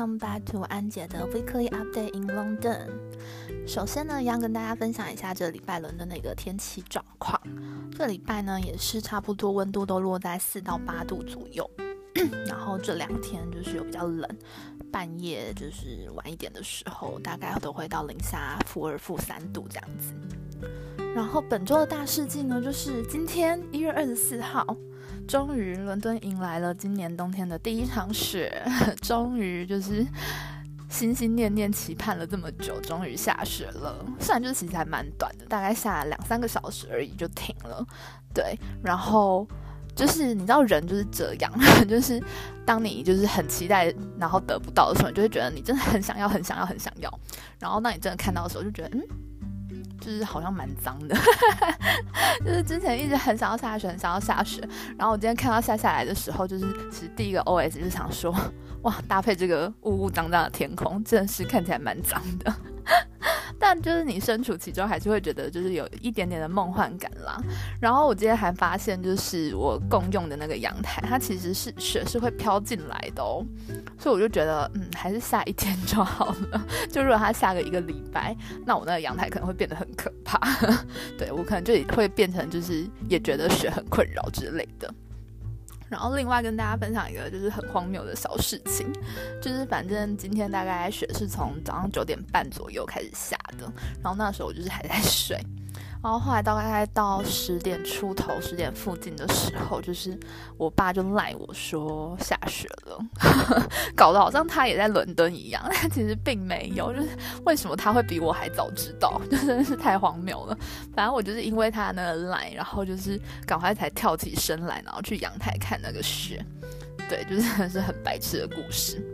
Come back to 安姐的 Weekly Update in London。首先呢，要跟大家分享一下这礼拜伦的一个天气状况。这礼拜呢，也是差不多温度都落在四到八度左右。然后这两天就是有比较冷，半夜就是晚一点的时候，大概都会到零下负二、负三度这样子。然后本周的大事记呢，就是今天一月二十四号。终于，伦敦迎来了今年冬天的第一场雪。终于，就是心心念念期盼了这么久，终于下雪了。虽然就是其实还蛮短的，大概下两三个小时而已就停了。对，然后就是你知道人就是这样，就是当你就是很期待，然后得不到的时候，你就会觉得你真的很想要，很想要，很想要。然后当你真的看到的时候，就觉得嗯。就是好像蛮脏的，就是之前一直很想要下雪，很想要下雪，然后我今天看到下下来的时候，就是其实第一个 O S 就是想说，哇，搭配这个雾雾脏脏的天空，真的是看起来蛮脏的。但就是你身处其中，还是会觉得就是有一点点的梦幻感啦。然后我今天还发现，就是我共用的那个阳台，它其实是雪是会飘进来的哦。所以我就觉得，嗯，还是下一天就好了。就如果它下个一个礼拜，那我那个阳台可能会变得很可怕。对我可能就会变成就是也觉得雪很困扰之类的。然后另外跟大家分享一个就是很荒谬的小事情，就是反正今天大概雪是从早上九点半左右开始下的，然后那时候我就是还在睡。然后后来大概到十点出头、十点附近的时候，就是我爸就赖我说下雪了，搞得好像他也在伦敦一样，但其实并没有。就是为什么他会比我还早知道，就 真的是太荒谬了。反正我就是因为他那个赖，然后就是赶快才跳起身来，然后去阳台看那个雪。对，就是是很白痴的故事。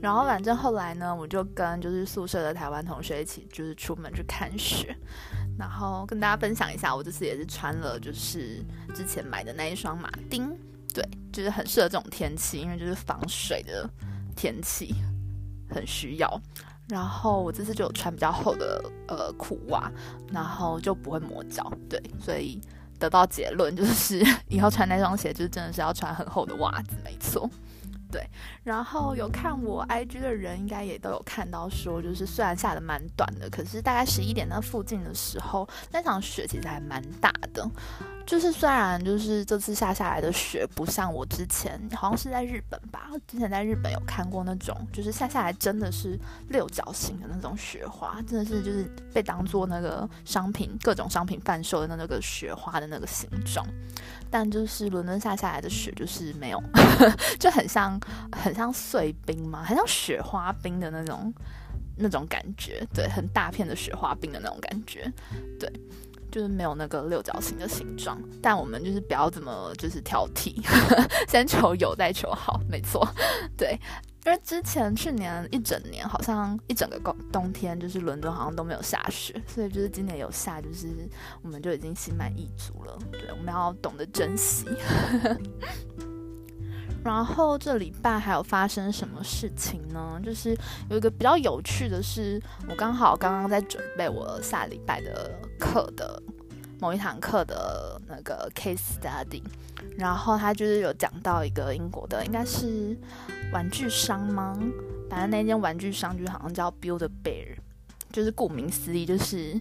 然后反正后来呢，我就跟就是宿舍的台湾同学一起，就是出门去看雪。然后跟大家分享一下，我这次也是穿了就是之前买的那一双马丁，对，就是很适合这种天气，因为就是防水的天气很需要。然后我这次就有穿比较厚的呃裤袜，然后就不会磨脚，对，所以得到结论就是 以后穿那双鞋就是真的是要穿很厚的袜子，没错。对，然后有看我 IG 的人，应该也都有看到说，就是虽然下的蛮短的，可是大概十一点那附近的时候，那场雪其实还蛮大的。就是虽然就是这次下下来的雪不像我之前好像是在日本吧，之前在日本有看过那种，就是下下来真的是六角形的那种雪花，真的是就是被当做那个商品各种商品贩售的那个雪花的那个形状。但就是伦敦下下来的雪就是没有，就很像很像碎冰嘛，很像雪花冰的那种那种感觉，对，很大片的雪花冰的那种感觉，对。就是没有那个六角形的形状，但我们就是不要怎么就是挑剔，先求有再求好，没错，对。因为之前去年一整年好像一整个冬冬天，就是伦敦好像都没有下雪，所以就是今年有下，就是我们就已经心满意足了。对，我们要懂得珍惜。然后这礼拜还有发生什么事情呢？就是有一个比较有趣的是，我刚好刚刚在准备我下礼拜的课的某一堂课的那个 case study，然后他就是有讲到一个英国的，应该是玩具商吗？反正那间玩具商就好像叫 Build a Bear，就是顾名思义就是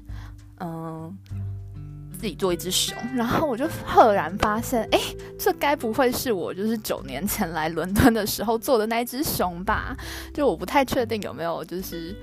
嗯。自己做一只熊，然后我就赫然发现，哎，这该不会是我就是九年前来伦敦的时候做的那只熊吧？就我不太确定有没有就是。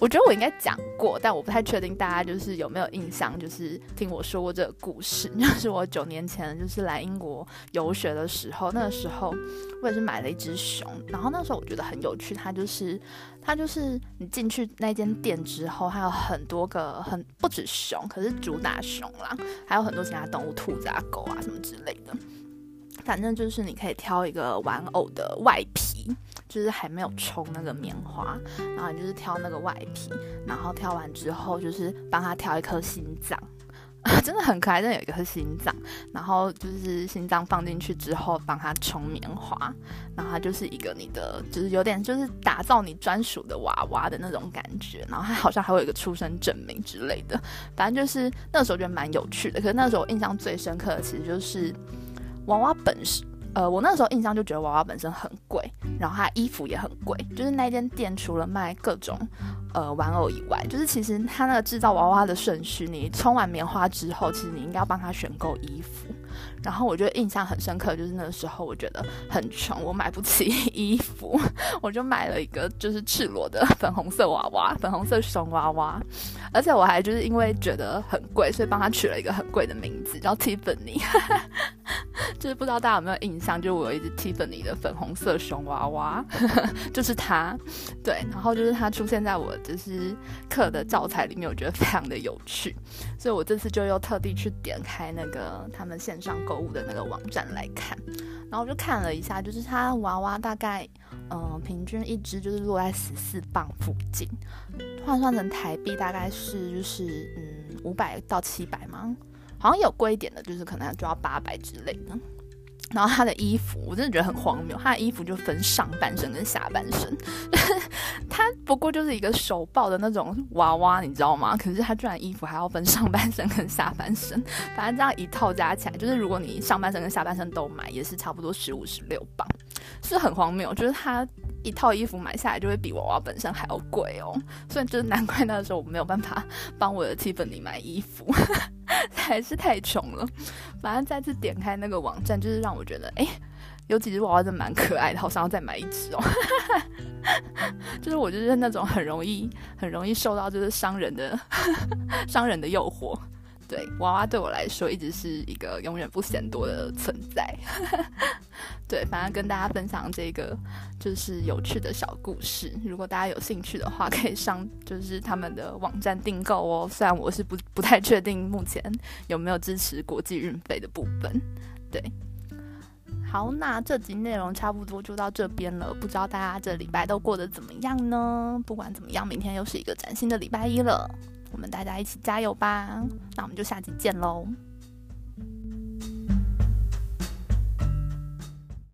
我觉得我应该讲过，但我不太确定大家就是有没有印象，就是听我说过这个故事。就是我九年前就是来英国游学的时候，那个时候我也是买了一只熊，然后那时候我觉得很有趣，它就是它就是你进去那间店之后，还有很多个很不止熊，可是主打熊啦，还有很多其他动物，兔子啊、狗啊什么之类的。反正就是你可以挑一个玩偶的外皮，就是还没有充那个棉花，然后你就是挑那个外皮，然后挑完之后就是帮他挑一颗心脏，真的很可爱，真的有一颗心脏，然后就是心脏放进去之后帮他充棉花，然后它就是一个你的，就是有点就是打造你专属的娃娃的那种感觉，然后它好像还有一个出生证明之类的，反正就是那时候觉得蛮有趣的，可是那时候印象最深刻的其实就是。娃娃本身呃，我那时候印象就觉得娃娃本身很贵，然后它衣服也很贵。就是那间店除了卖各种呃玩偶以外，就是其实它那个制造娃娃的顺序，你充完棉花之后，其实你应该要帮他选购衣服。然后我觉得印象很深刻，就是那个时候我觉得很穷，我买不起衣服，我就买了一个就是赤裸的粉红色娃娃，粉红色熊娃娃，而且我还就是因为觉得很贵，所以帮他取了一个很贵的名字叫 Tiffany，就是不知道大家有没有印象，就是我有一只 Tiffany 的粉红色熊娃娃，就是它，对，然后就是它出现在我就是课的教材里面，我觉得非常的有趣，所以我这次就又特地去点开那个他们线上。购物的那个网站来看，然后我就看了一下，就是它娃娃大概，嗯，平均一只就是落在十四磅附近，换算成台币大概是就是嗯五百到七百吗？好像有贵一点的，就是可能就要八百之类的。然后他的衣服，我真的觉得很荒谬。他的衣服就分上半身跟下半身，他不过就是一个手抱的那种娃娃，你知道吗？可是他居然衣服还要分上半身跟下半身，反正这样一套加起来，就是如果你上半身跟下半身都买，也是差不多十五十六磅，是很荒谬。就是他一套衣服买下来就会比娃娃本身还要贵哦，所以就是难怪那个时候我没有办法帮我的七分里买衣服。还是太穷了，反正再次点开那个网站，就是让我觉得，哎，有几只娃娃真蛮可爱的，好想要再买一只哦。就是我就是那种很容易、很容易受到就是商人的 商人的诱惑。对娃娃对我来说一直是一个永远不嫌多的存在。对，反正跟大家分享这个就是有趣的小故事。如果大家有兴趣的话，可以上就是他们的网站订购哦。虽然我是不不太确定目前有没有支持国际运费的部分。对，好，那这集内容差不多就到这边了。不知道大家这礼拜都过得怎么样呢？不管怎么样，明天又是一个崭新的礼拜一了。我们大家一起加油吧！那我们就下期见喽。